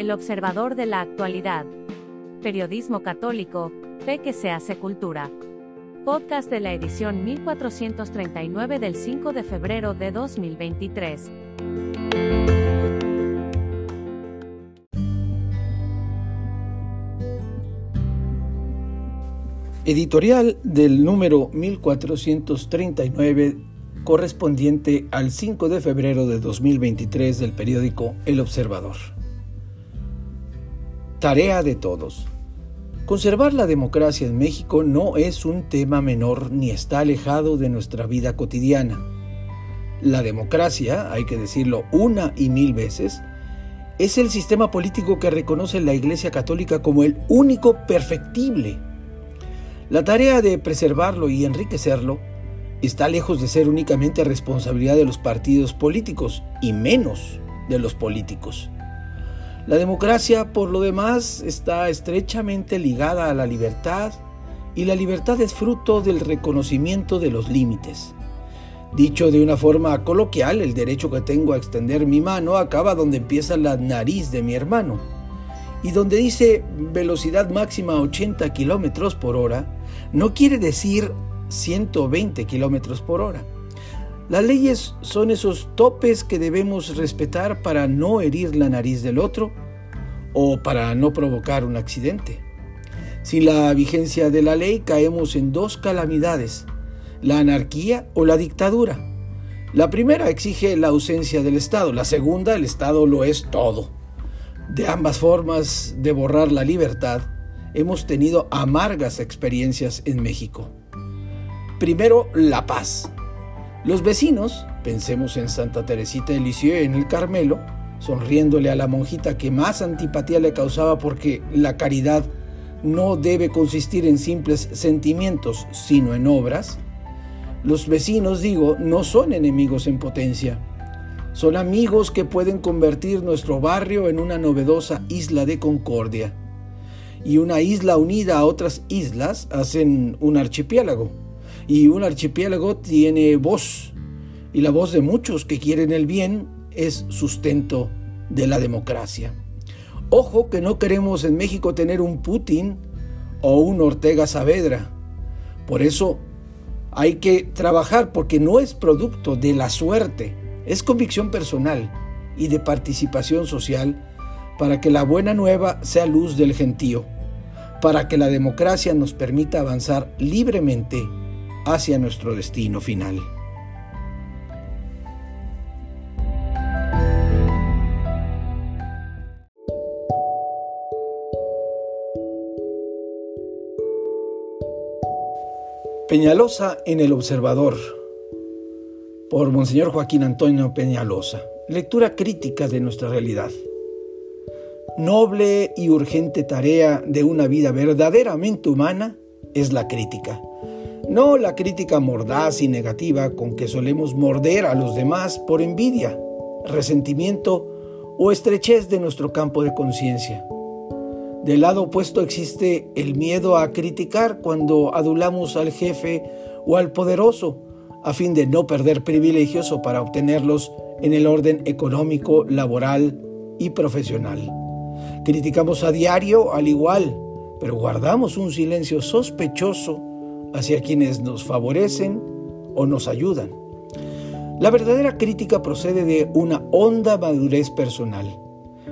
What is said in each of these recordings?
El observador de la actualidad. Periodismo católico, fe que se hace cultura. Podcast de la edición 1439 del 5 de febrero de 2023. Editorial del número 1439 correspondiente al 5 de febrero de 2023 del periódico El Observador. Tarea de todos. Conservar la democracia en México no es un tema menor ni está alejado de nuestra vida cotidiana. La democracia, hay que decirlo una y mil veces, es el sistema político que reconoce la Iglesia Católica como el único perfectible. La tarea de preservarlo y enriquecerlo está lejos de ser únicamente responsabilidad de los partidos políticos y menos de los políticos. La democracia, por lo demás, está estrechamente ligada a la libertad y la libertad es fruto del reconocimiento de los límites. Dicho de una forma coloquial, el derecho que tengo a extender mi mano acaba donde empieza la nariz de mi hermano. Y donde dice velocidad máxima 80 kilómetros por hora, no quiere decir 120 kilómetros por hora. Las leyes son esos topes que debemos respetar para no herir la nariz del otro o para no provocar un accidente. Sin la vigencia de la ley caemos en dos calamidades, la anarquía o la dictadura. La primera exige la ausencia del Estado, la segunda el Estado lo es todo. De ambas formas de borrar la libertad, hemos tenido amargas experiencias en México. Primero, la paz. Los vecinos, pensemos en Santa Teresita de Lisieux en el Carmelo, sonriéndole a la monjita que más antipatía le causaba porque la caridad no debe consistir en simples sentimientos, sino en obras. Los vecinos, digo, no son enemigos en potencia. Son amigos que pueden convertir nuestro barrio en una novedosa isla de concordia. Y una isla unida a otras islas hacen un archipiélago y un archipiélago tiene voz, y la voz de muchos que quieren el bien es sustento de la democracia. Ojo que no queremos en México tener un Putin o un Ortega Saavedra. Por eso hay que trabajar porque no es producto de la suerte, es convicción personal y de participación social para que la buena nueva sea luz del gentío, para que la democracia nos permita avanzar libremente hacia nuestro destino final. Peñalosa en el Observador por Monseñor Joaquín Antonio Peñalosa. Lectura crítica de nuestra realidad. Noble y urgente tarea de una vida verdaderamente humana es la crítica no la crítica mordaz y negativa con que solemos morder a los demás por envidia, resentimiento o estrechez de nuestro campo de conciencia. Del lado opuesto existe el miedo a criticar cuando adulamos al jefe o al poderoso a fin de no perder privilegios o para obtenerlos en el orden económico, laboral y profesional. Criticamos a diario al igual, pero guardamos un silencio sospechoso hacia quienes nos favorecen o nos ayudan. La verdadera crítica procede de una honda madurez personal.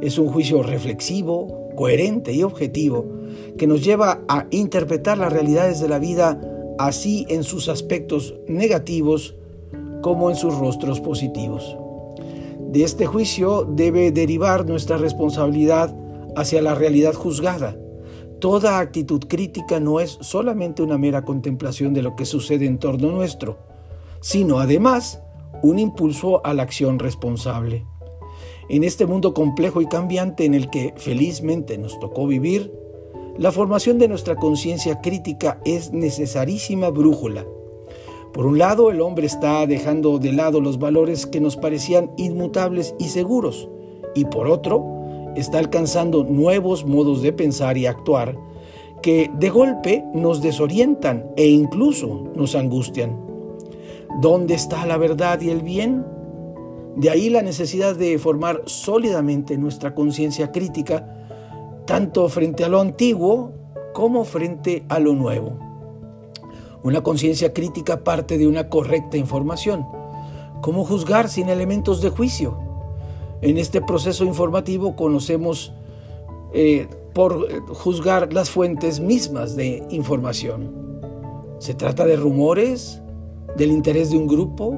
Es un juicio reflexivo, coherente y objetivo que nos lleva a interpretar las realidades de la vida así en sus aspectos negativos como en sus rostros positivos. De este juicio debe derivar nuestra responsabilidad hacia la realidad juzgada, Toda actitud crítica no es solamente una mera contemplación de lo que sucede en torno nuestro, sino además un impulso a la acción responsable. En este mundo complejo y cambiante en el que felizmente nos tocó vivir, la formación de nuestra conciencia crítica es necesarísima brújula. Por un lado, el hombre está dejando de lado los valores que nos parecían inmutables y seguros, y por otro, está alcanzando nuevos modos de pensar y actuar que de golpe nos desorientan e incluso nos angustian. ¿Dónde está la verdad y el bien? De ahí la necesidad de formar sólidamente nuestra conciencia crítica, tanto frente a lo antiguo como frente a lo nuevo. Una conciencia crítica parte de una correcta información. ¿Cómo juzgar sin elementos de juicio? En este proceso informativo conocemos eh, por juzgar las fuentes mismas de información. ¿Se trata de rumores? ¿Del interés de un grupo?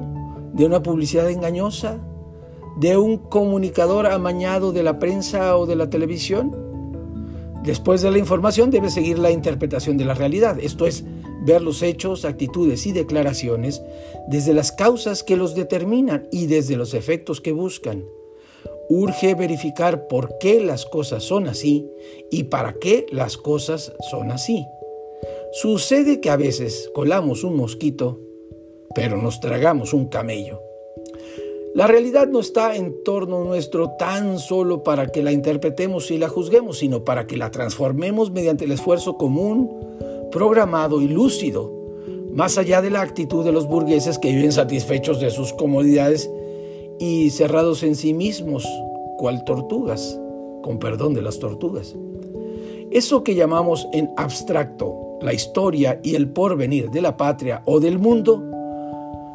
¿De una publicidad engañosa? ¿De un comunicador amañado de la prensa o de la televisión? Después de la información debe seguir la interpretación de la realidad, esto es, ver los hechos, actitudes y declaraciones desde las causas que los determinan y desde los efectos que buscan. Urge verificar por qué las cosas son así y para qué las cosas son así. Sucede que a veces colamos un mosquito, pero nos tragamos un camello. La realidad no está en torno nuestro tan solo para que la interpretemos y la juzguemos, sino para que la transformemos mediante el esfuerzo común, programado y lúcido, más allá de la actitud de los burgueses que viven satisfechos de sus comodidades y cerrados en sí mismos, cual tortugas, con perdón de las tortugas. Eso que llamamos en abstracto la historia y el porvenir de la patria o del mundo,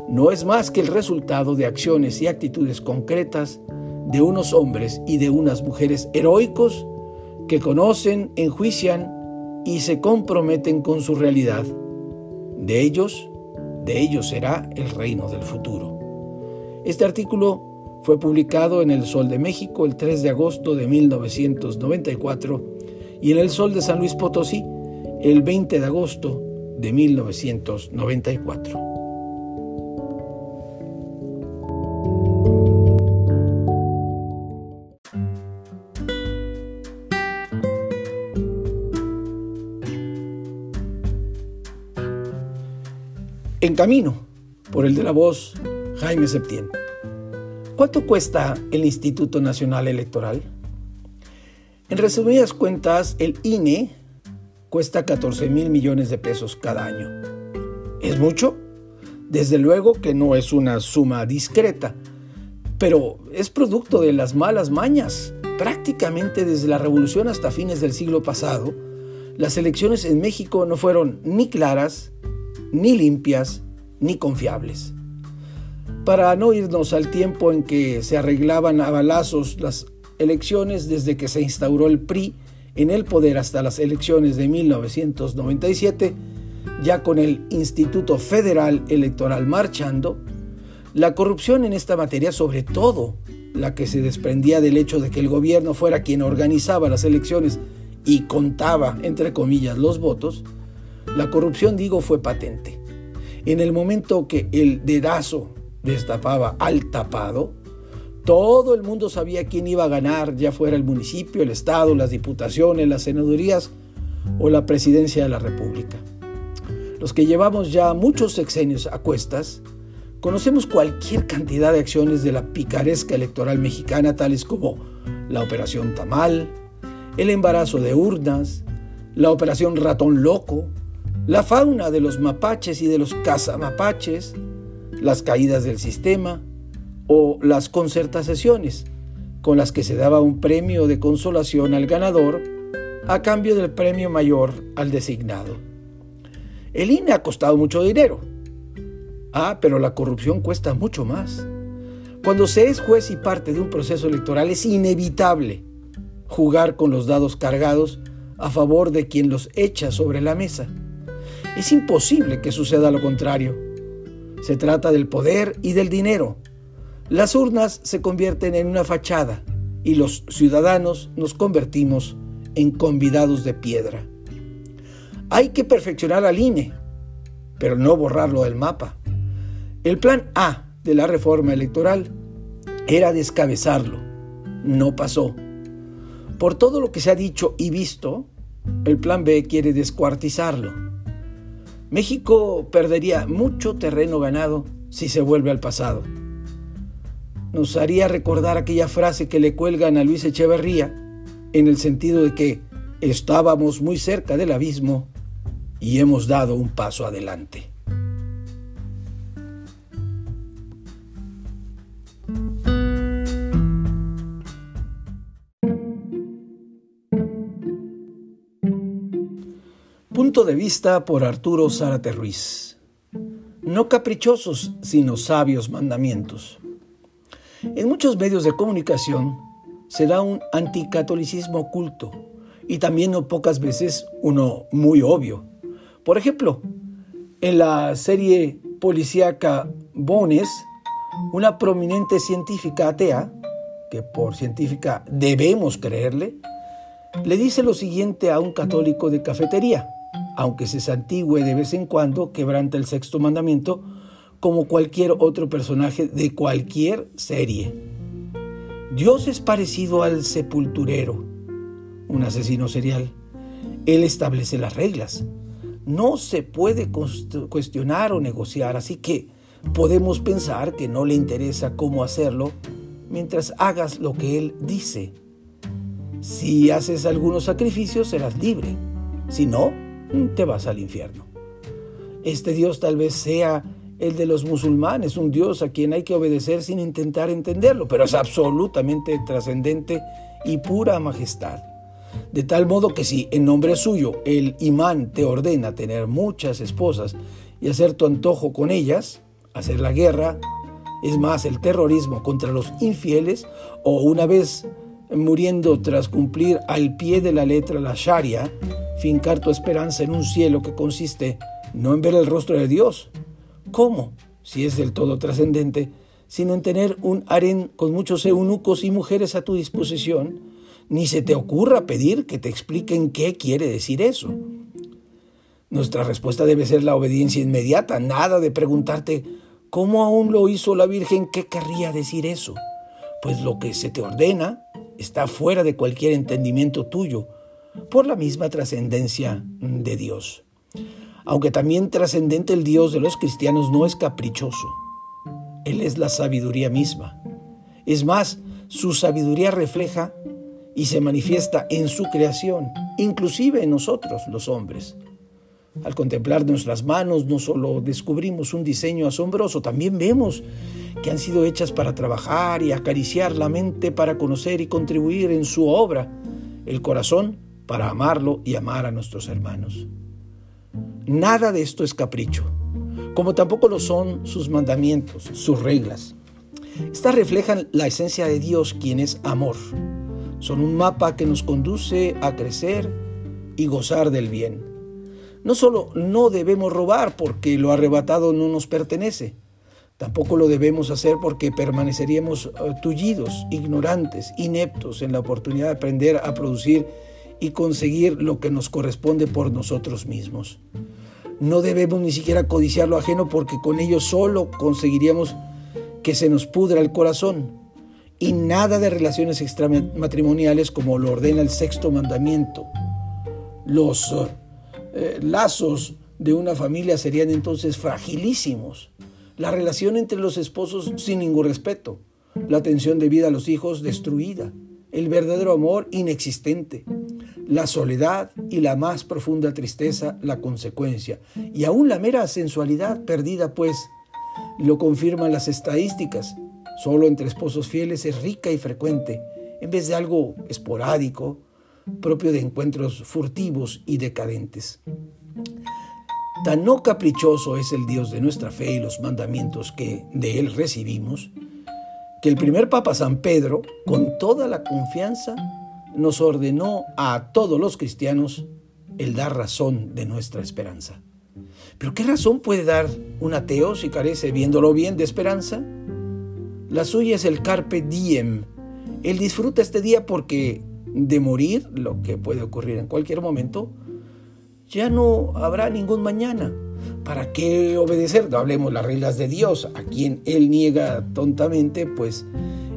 no es más que el resultado de acciones y actitudes concretas de unos hombres y de unas mujeres heroicos que conocen, enjuician y se comprometen con su realidad. De ellos, de ellos será el reino del futuro. Este artículo fue publicado en El Sol de México el 3 de agosto de 1994 y en El Sol de San Luis Potosí el 20 de agosto de 1994. En camino, por el de la voz, Jaime Septién. ¿Cuánto cuesta el Instituto Nacional Electoral? En resumidas cuentas, el INE cuesta 14 mil millones de pesos cada año. ¿Es mucho? Desde luego que no es una suma discreta, pero es producto de las malas mañas. Prácticamente desde la revolución hasta fines del siglo pasado, las elecciones en México no fueron ni claras, ni limpias ni confiables. Para no irnos al tiempo en que se arreglaban a balazos las elecciones desde que se instauró el PRI en el poder hasta las elecciones de 1997, ya con el Instituto Federal Electoral marchando, la corrupción en esta materia, sobre todo la que se desprendía del hecho de que el gobierno fuera quien organizaba las elecciones y contaba, entre comillas, los votos, la corrupción, digo, fue patente. En el momento que el dedazo destapaba al tapado, todo el mundo sabía quién iba a ganar, ya fuera el municipio, el Estado, las diputaciones, las senadurías o la presidencia de la República. Los que llevamos ya muchos sexenios a cuestas, conocemos cualquier cantidad de acciones de la picaresca electoral mexicana, tales como la Operación Tamal, el embarazo de urnas, la Operación Ratón Loco, la fauna de los mapaches y de los cazamapaches, las caídas del sistema o las concertaciones con las que se daba un premio de consolación al ganador a cambio del premio mayor al designado. El INE ha costado mucho dinero. Ah, pero la corrupción cuesta mucho más. Cuando se es juez y parte de un proceso electoral es inevitable jugar con los dados cargados a favor de quien los echa sobre la mesa. Es imposible que suceda lo contrario. Se trata del poder y del dinero. Las urnas se convierten en una fachada y los ciudadanos nos convertimos en convidados de piedra. Hay que perfeccionar al INE, pero no borrarlo del mapa. El plan A de la reforma electoral era descabezarlo. No pasó. Por todo lo que se ha dicho y visto, el plan B quiere descuartizarlo. México perdería mucho terreno ganado si se vuelve al pasado. Nos haría recordar aquella frase que le cuelgan a Luis Echeverría en el sentido de que estábamos muy cerca del abismo y hemos dado un paso adelante. De vista por Arturo Zárate Ruiz. No caprichosos, sino sabios mandamientos. En muchos medios de comunicación se da un anticatolicismo oculto y también no pocas veces uno muy obvio. Por ejemplo, en la serie policíaca Bones, una prominente científica atea, que por científica debemos creerle, le dice lo siguiente a un católico de cafetería, aunque se santigüe de vez en cuando, quebranta el sexto mandamiento como cualquier otro personaje de cualquier serie. Dios es parecido al sepulturero, un asesino serial. Él establece las reglas. No se puede cuestionar o negociar, así que podemos pensar que no le interesa cómo hacerlo mientras hagas lo que Él dice. Si haces algunos sacrificios serás libre, si no, te vas al infierno. Este Dios tal vez sea el de los musulmanes, un Dios a quien hay que obedecer sin intentar entenderlo, pero es absolutamente trascendente y pura majestad. De tal modo que si en nombre suyo el imán te ordena tener muchas esposas y hacer tu antojo con ellas, hacer la guerra, es más el terrorismo contra los infieles, o una vez muriendo tras cumplir al pie de la letra la Sharia, fincar tu esperanza en un cielo que consiste no en ver el rostro de Dios, ¿cómo? Si es del todo trascendente, sino en tener un harén con muchos eunucos y mujeres a tu disposición, ni se te ocurra pedir que te expliquen qué quiere decir eso. Nuestra respuesta debe ser la obediencia inmediata, nada de preguntarte cómo aún lo hizo la Virgen, qué querría decir eso. Pues lo que se te ordena está fuera de cualquier entendimiento tuyo, por la misma trascendencia de Dios. Aunque también trascendente el Dios de los cristianos no es caprichoso. Él es la sabiduría misma. Es más, su sabiduría refleja y se manifiesta en su creación, inclusive en nosotros los hombres. Al contemplar nuestras manos no solo descubrimos un diseño asombroso, también vemos que han sido hechas para trabajar y acariciar la mente para conocer y contribuir en su obra, el corazón para amarlo y amar a nuestros hermanos. Nada de esto es capricho, como tampoco lo son sus mandamientos, sus reglas. Estas reflejan la esencia de Dios, quien es amor. Son un mapa que nos conduce a crecer y gozar del bien. No solo no debemos robar porque lo arrebatado no nos pertenece, tampoco lo debemos hacer porque permaneceríamos eh, tullidos, ignorantes, ineptos en la oportunidad de aprender a producir y conseguir lo que nos corresponde por nosotros mismos. No debemos ni siquiera codiciar lo ajeno porque con ello solo conseguiríamos que se nos pudra el corazón y nada de relaciones extramatrimoniales como lo ordena el sexto mandamiento. Los eh, lazos de una familia serían entonces fragilísimos. La relación entre los esposos sin ningún respeto. La atención debida a los hijos destruida. El verdadero amor inexistente. La soledad y la más profunda tristeza la consecuencia. Y aún la mera sensualidad perdida, pues, lo confirman las estadísticas solo entre esposos fieles es rica y frecuente, en vez de algo esporádico, propio de encuentros furtivos y decadentes. Tan no caprichoso es el Dios de nuestra fe y los mandamientos que de Él recibimos, que el primer Papa San Pedro, con toda la confianza, nos ordenó a todos los cristianos el dar razón de nuestra esperanza. ¿Pero qué razón puede dar un ateo si carece, viéndolo bien, de esperanza? La suya es el carpe diem. Él disfruta este día porque de morir, lo que puede ocurrir en cualquier momento, ya no habrá ningún mañana. ¿Para qué obedecer? No hablemos las reglas de Dios, a quien Él niega tontamente, pues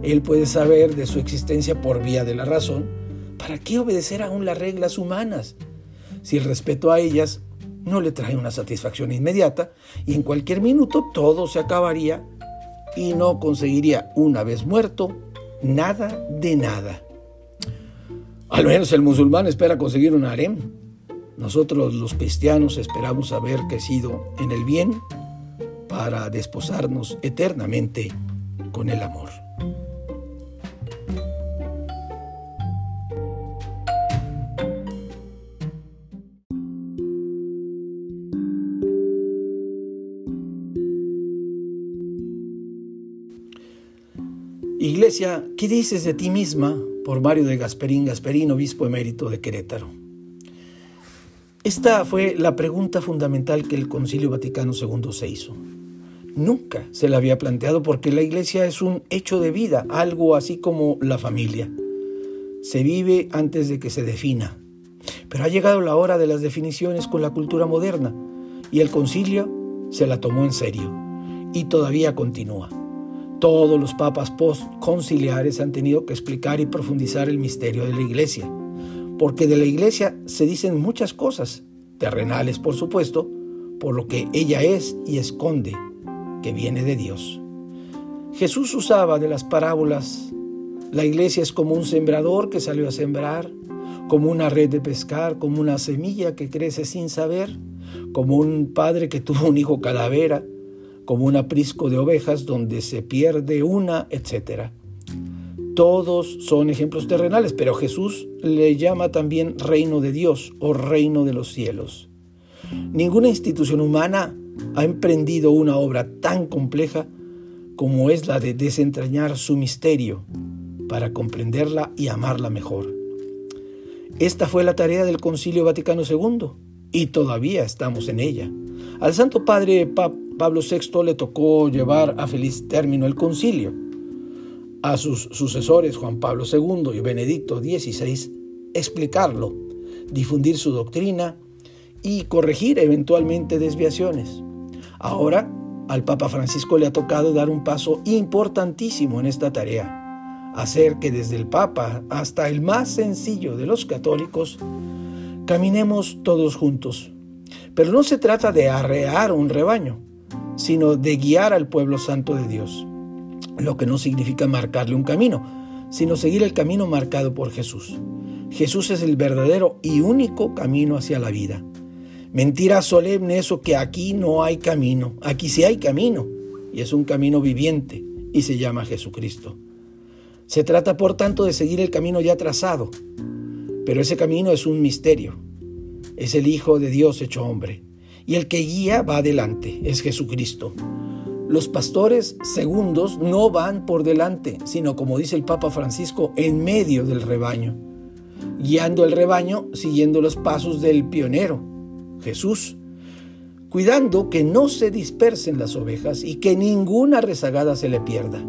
Él puede saber de su existencia por vía de la razón. ¿Para qué obedecer aún las reglas humanas? Si el respeto a ellas no le trae una satisfacción inmediata y en cualquier minuto todo se acabaría y no conseguiría una vez muerto nada de nada. Al menos el musulmán espera conseguir un harem. Nosotros los cristianos esperamos haber crecido en el bien para desposarnos eternamente con el amor. Iglesia, ¿qué dices de ti misma? Por Mario de Gasperín, Gasperín, obispo emérito de Querétaro. Esta fue la pregunta fundamental que el Concilio Vaticano II se hizo. Nunca se la había planteado porque la iglesia es un hecho de vida, algo así como la familia. Se vive antes de que se defina. Pero ha llegado la hora de las definiciones con la cultura moderna y el concilio se la tomó en serio y todavía continúa. Todos los papas post-conciliares han tenido que explicar y profundizar el misterio de la iglesia, porque de la iglesia se dicen muchas cosas, terrenales por supuesto, por lo que ella es y esconde, que viene de Dios. Jesús usaba de las parábolas, la iglesia es como un sembrador que salió a sembrar, como una red de pescar, como una semilla que crece sin saber, como un padre que tuvo un hijo calavera, como un aprisco de ovejas donde se pierde una, etc. Todos son ejemplos terrenales, pero Jesús le llama también reino de Dios o reino de los cielos. Ninguna institución humana ha emprendido una obra tan compleja como es la de desentrañar su misterio para comprenderla y amarla mejor. Esta fue la tarea del Concilio Vaticano II y todavía estamos en ella. Al Santo Padre Pablo VI le tocó llevar a feliz término el concilio. A sus sucesores Juan Pablo II y Benedicto XVI explicarlo, difundir su doctrina y corregir eventualmente desviaciones. Ahora al Papa Francisco le ha tocado dar un paso importantísimo en esta tarea, hacer que desde el Papa hasta el más sencillo de los católicos caminemos todos juntos. Pero no se trata de arrear un rebaño, sino de guiar al pueblo santo de Dios, lo que no significa marcarle un camino, sino seguir el camino marcado por Jesús. Jesús es el verdadero y único camino hacia la vida. Mentira solemne eso que aquí no hay camino, aquí sí hay camino, y es un camino viviente, y se llama Jesucristo. Se trata, por tanto, de seguir el camino ya trazado, pero ese camino es un misterio. Es el Hijo de Dios hecho hombre. Y el que guía va adelante, es Jesucristo. Los pastores segundos no van por delante, sino como dice el Papa Francisco, en medio del rebaño, guiando el rebaño siguiendo los pasos del pionero, Jesús, cuidando que no se dispersen las ovejas y que ninguna rezagada se le pierda.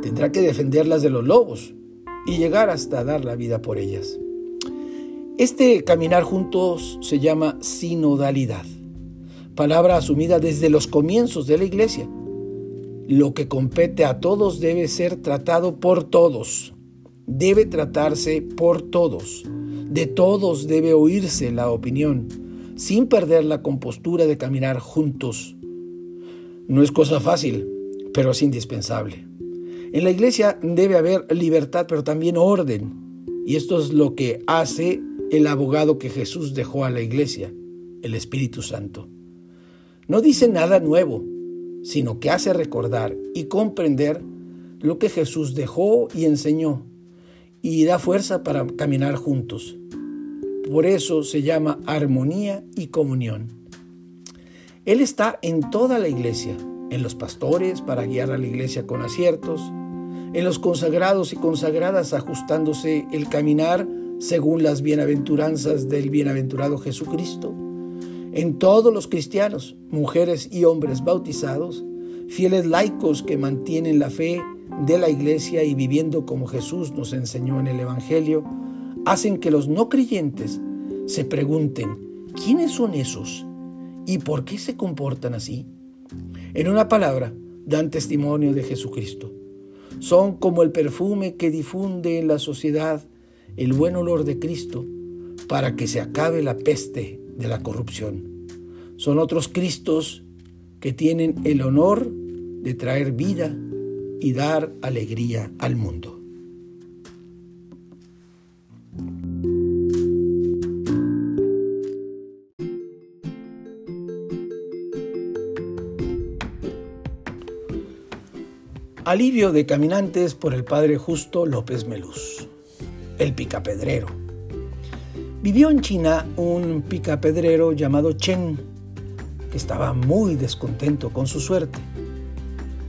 Tendrá que defenderlas de los lobos y llegar hasta dar la vida por ellas. Este caminar juntos se llama sinodalidad, palabra asumida desde los comienzos de la iglesia. Lo que compete a todos debe ser tratado por todos, debe tratarse por todos, de todos debe oírse la opinión, sin perder la compostura de caminar juntos. No es cosa fácil, pero es indispensable. En la iglesia debe haber libertad, pero también orden, y esto es lo que hace el abogado que Jesús dejó a la iglesia, el Espíritu Santo. No dice nada nuevo, sino que hace recordar y comprender lo que Jesús dejó y enseñó y da fuerza para caminar juntos. Por eso se llama armonía y comunión. Él está en toda la iglesia, en los pastores para guiar a la iglesia con aciertos, en los consagrados y consagradas ajustándose el caminar según las bienaventuranzas del bienaventurado Jesucristo, en todos los cristianos, mujeres y hombres bautizados, fieles laicos que mantienen la fe de la iglesia y viviendo como Jesús nos enseñó en el Evangelio, hacen que los no creyentes se pregunten, ¿quiénes son esos? ¿Y por qué se comportan así? En una palabra, dan testimonio de Jesucristo. Son como el perfume que difunde en la sociedad el buen olor de Cristo para que se acabe la peste de la corrupción. Son otros Cristos que tienen el honor de traer vida y dar alegría al mundo. Alivio de caminantes por el Padre Justo López Melús el picapedrero. Vivió en China un picapedrero llamado Chen, que estaba muy descontento con su suerte.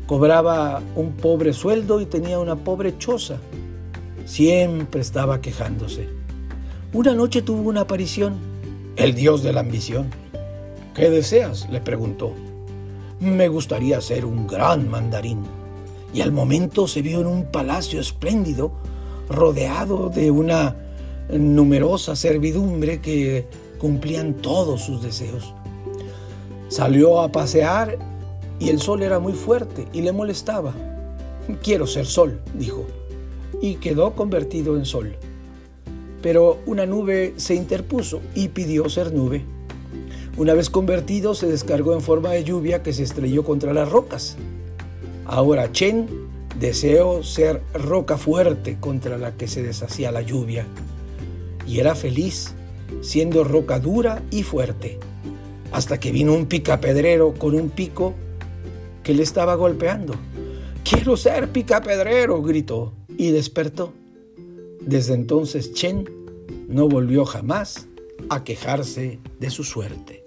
Cobraba un pobre sueldo y tenía una pobre choza. Siempre estaba quejándose. Una noche tuvo una aparición, el dios de la ambición. ¿Qué deseas? le preguntó. Me gustaría ser un gran mandarín. Y al momento se vio en un palacio espléndido, rodeado de una numerosa servidumbre que cumplían todos sus deseos. Salió a pasear y el sol era muy fuerte y le molestaba. Quiero ser sol, dijo, y quedó convertido en sol. Pero una nube se interpuso y pidió ser nube. Una vez convertido se descargó en forma de lluvia que se estrelló contra las rocas. Ahora Chen deseó ser roca fuerte contra la que se deshacía la lluvia. Y era feliz, siendo roca dura y fuerte hasta que vino un picapedrero con un pico que le estaba golpeando. Quiero ser picapedrero, gritó y despertó. Desde entonces Chen no volvió jamás a quejarse de su suerte.